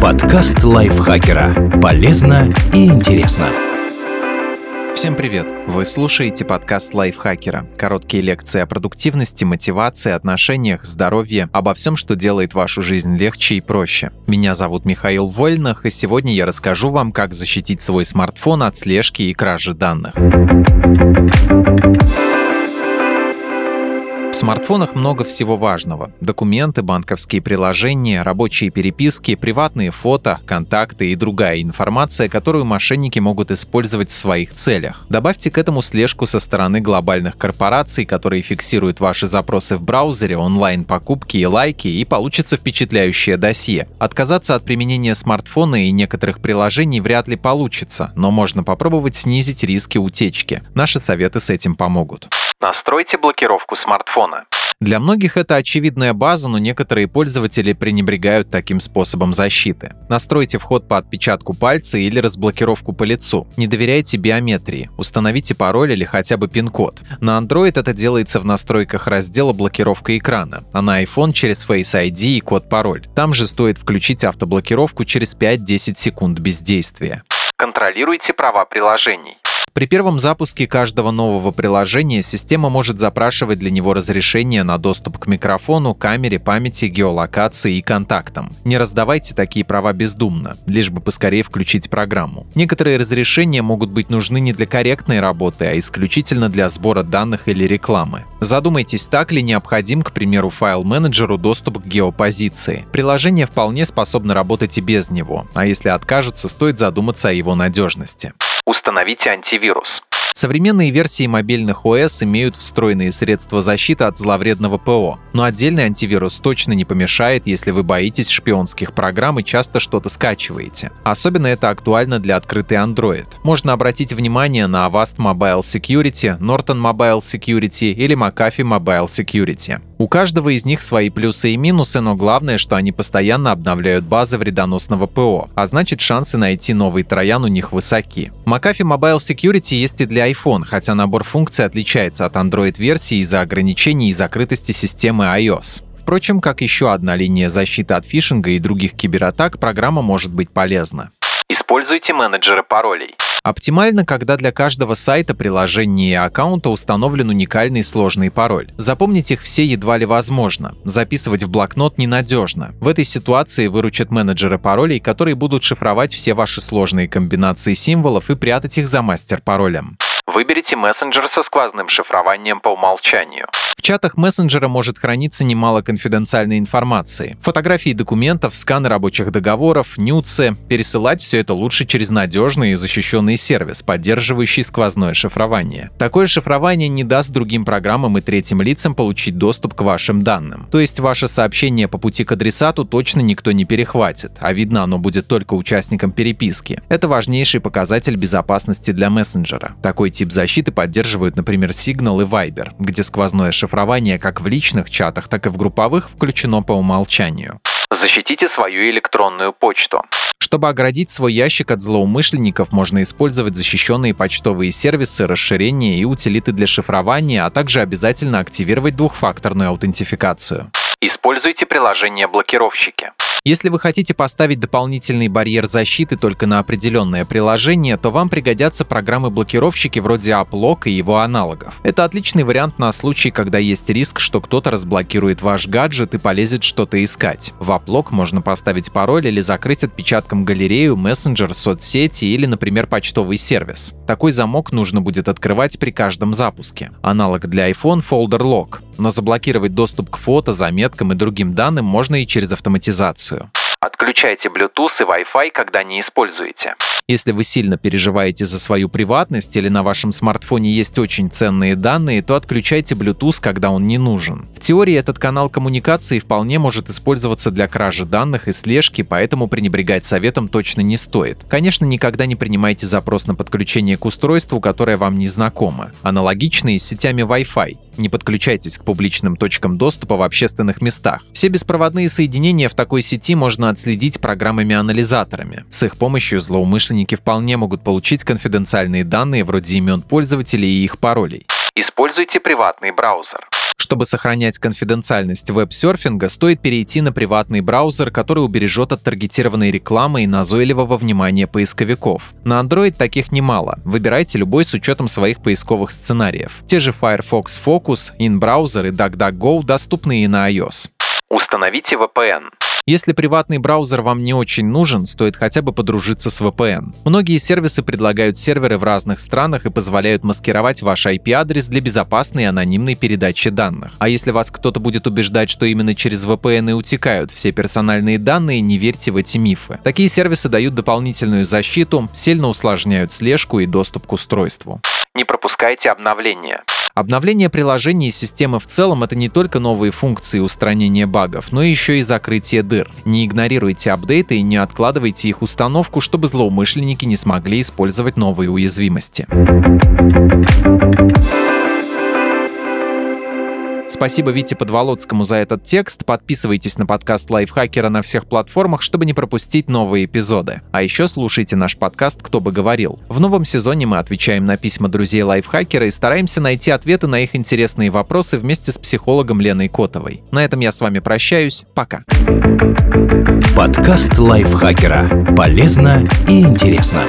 Подкаст лайфхакера. Полезно и интересно. Всем привет! Вы слушаете подкаст лайфхакера. Короткие лекции о продуктивности, мотивации, отношениях, здоровье, обо всем, что делает вашу жизнь легче и проще. Меня зовут Михаил Вольнах, и сегодня я расскажу вам, как защитить свой смартфон от слежки и кражи данных. Смартфонах много всего важного. Документы, банковские приложения, рабочие переписки, приватные фото, контакты и другая информация, которую мошенники могут использовать в своих целях. Добавьте к этому слежку со стороны глобальных корпораций, которые фиксируют ваши запросы в браузере, онлайн-покупки и лайки, и получится впечатляющее досье. Отказаться от применения смартфона и некоторых приложений вряд ли получится, но можно попробовать снизить риски утечки. Наши советы с этим помогут. Настройте блокировку смартфона. Для многих это очевидная база, но некоторые пользователи пренебрегают таким способом защиты. Настройте вход по отпечатку пальца или разблокировку по лицу. Не доверяйте биометрии. Установите пароль или хотя бы пин-код. На Android это делается в настройках раздела «Блокировка экрана», а на iPhone через Face ID и код-пароль. Там же стоит включить автоблокировку через 5-10 секунд бездействия. Контролируйте права приложений. При первом запуске каждого нового приложения система может запрашивать для него разрешение на доступ к микрофону, камере, памяти, геолокации и контактам. Не раздавайте такие права бездумно, лишь бы поскорее включить программу. Некоторые разрешения могут быть нужны не для корректной работы, а исключительно для сбора данных или рекламы. Задумайтесь, так ли необходим, к примеру, файл-менеджеру доступ к геопозиции. Приложение вполне способно работать и без него, а если откажется, стоит задуматься о его надежности. Установите антивирус. Современные версии мобильных ОС имеют встроенные средства защиты от зловредного ПО, но отдельный антивирус точно не помешает, если вы боитесь шпионских программ и часто что-то скачиваете. Особенно это актуально для открытой Android. Можно обратить внимание на Avast Mobile Security, Norton Mobile Security или McAfee Mobile Security. У каждого из них свои плюсы и минусы, но главное, что они постоянно обновляют базы вредоносного ПО, а значит шансы найти новый троян у них высоки. McAfee Mobile Security есть и для iPhone, хотя набор функций отличается от Android-версии из-за ограничений и закрытости системы iOS. Впрочем, как еще одна линия защиты от фишинга и других кибератак, программа может быть полезна. Используйте менеджеры паролей. Оптимально, когда для каждого сайта, приложения и аккаунта установлен уникальный сложный пароль. Запомнить их все едва ли возможно. Записывать в блокнот ненадежно. В этой ситуации выручат менеджеры паролей, которые будут шифровать все ваши сложные комбинации символов и прятать их за мастер-паролем. Выберите мессенджер со сквозным шифрованием по умолчанию. Чатах мессенджера может храниться немало конфиденциальной информации. Фотографии документов, сканы рабочих договоров, нюцы. Пересылать все это лучше через надежный и защищенный сервис, поддерживающий сквозное шифрование. Такое шифрование не даст другим программам и третьим лицам получить доступ к вашим данным. То есть ваше сообщение по пути к адресату точно никто не перехватит, а видно оно будет только участникам переписки. Это важнейший показатель безопасности для мессенджера. Такой тип защиты поддерживают, например, Signal и Viber, где сквозное шифрование шифрование как в личных чатах, так и в групповых включено по умолчанию. Защитите свою электронную почту. Чтобы оградить свой ящик от злоумышленников, можно использовать защищенные почтовые сервисы, расширения и утилиты для шифрования, а также обязательно активировать двухфакторную аутентификацию. Используйте приложение-блокировщики. Если вы хотите поставить дополнительный барьер защиты только на определенное приложение, то вам пригодятся программы-блокировщики вроде AppLock и его аналогов. Это отличный вариант на случай, когда есть риск, что кто-то разблокирует ваш гаджет и полезет что-то искать. В AppLock можно поставить пароль или закрыть отпечатком галерею, мессенджер, соцсети или, например, почтовый сервис. Такой замок нужно будет открывать при каждом запуске. Аналог для iPhone — Folder Lock но заблокировать доступ к фото, заметкам и другим данным можно и через автоматизацию. Отключайте Bluetooth и Wi-Fi, когда не используете. Если вы сильно переживаете за свою приватность или на вашем смартфоне есть очень ценные данные, то отключайте Bluetooth, когда он не нужен. В теории этот канал коммуникации вполне может использоваться для кражи данных и слежки, поэтому пренебрегать советом точно не стоит. Конечно, никогда не принимайте запрос на подключение к устройству, которое вам не знакомо. Аналогичные с сетями Wi-Fi. Не подключайтесь к публичным точкам доступа в общественных местах. Все беспроводные соединения в такой сети можно отследить программами-анализаторами. С их помощью злоумышленники вполне могут получить конфиденциальные данные вроде имен пользователей и их паролей. Используйте приватный браузер. Чтобы сохранять конфиденциальность веб-серфинга, стоит перейти на приватный браузер, который убережет от таргетированной рекламы и назойливого внимания поисковиков. На Android таких немало. Выбирайте любой с учетом своих поисковых сценариев. Те же Firefox Focus, InBrowser и DuckDuckGo доступны и на iOS. Установите VPN. Если приватный браузер вам не очень нужен, стоит хотя бы подружиться с VPN. Многие сервисы предлагают серверы в разных странах и позволяют маскировать ваш IP-адрес для безопасной и анонимной передачи данных. А если вас кто-то будет убеждать, что именно через VPN и утекают все персональные данные, не верьте в эти мифы. Такие сервисы дают дополнительную защиту, сильно усложняют слежку и доступ к устройству. Не пропускайте обновления. Обновление приложений и системы в целом — это не только новые функции устранения багов, но еще и закрытие дыр. Не игнорируйте апдейты и не откладывайте их установку, чтобы злоумышленники не смогли использовать новые уязвимости. Спасибо Вите Подволоцкому за этот текст. Подписывайтесь на подкаст Лайфхакера на всех платформах, чтобы не пропустить новые эпизоды. А еще слушайте наш подкаст «Кто бы говорил». В новом сезоне мы отвечаем на письма друзей Лайфхакера и стараемся найти ответы на их интересные вопросы вместе с психологом Леной Котовой. На этом я с вами прощаюсь. Пока. Подкаст Лайфхакера. Полезно и интересно.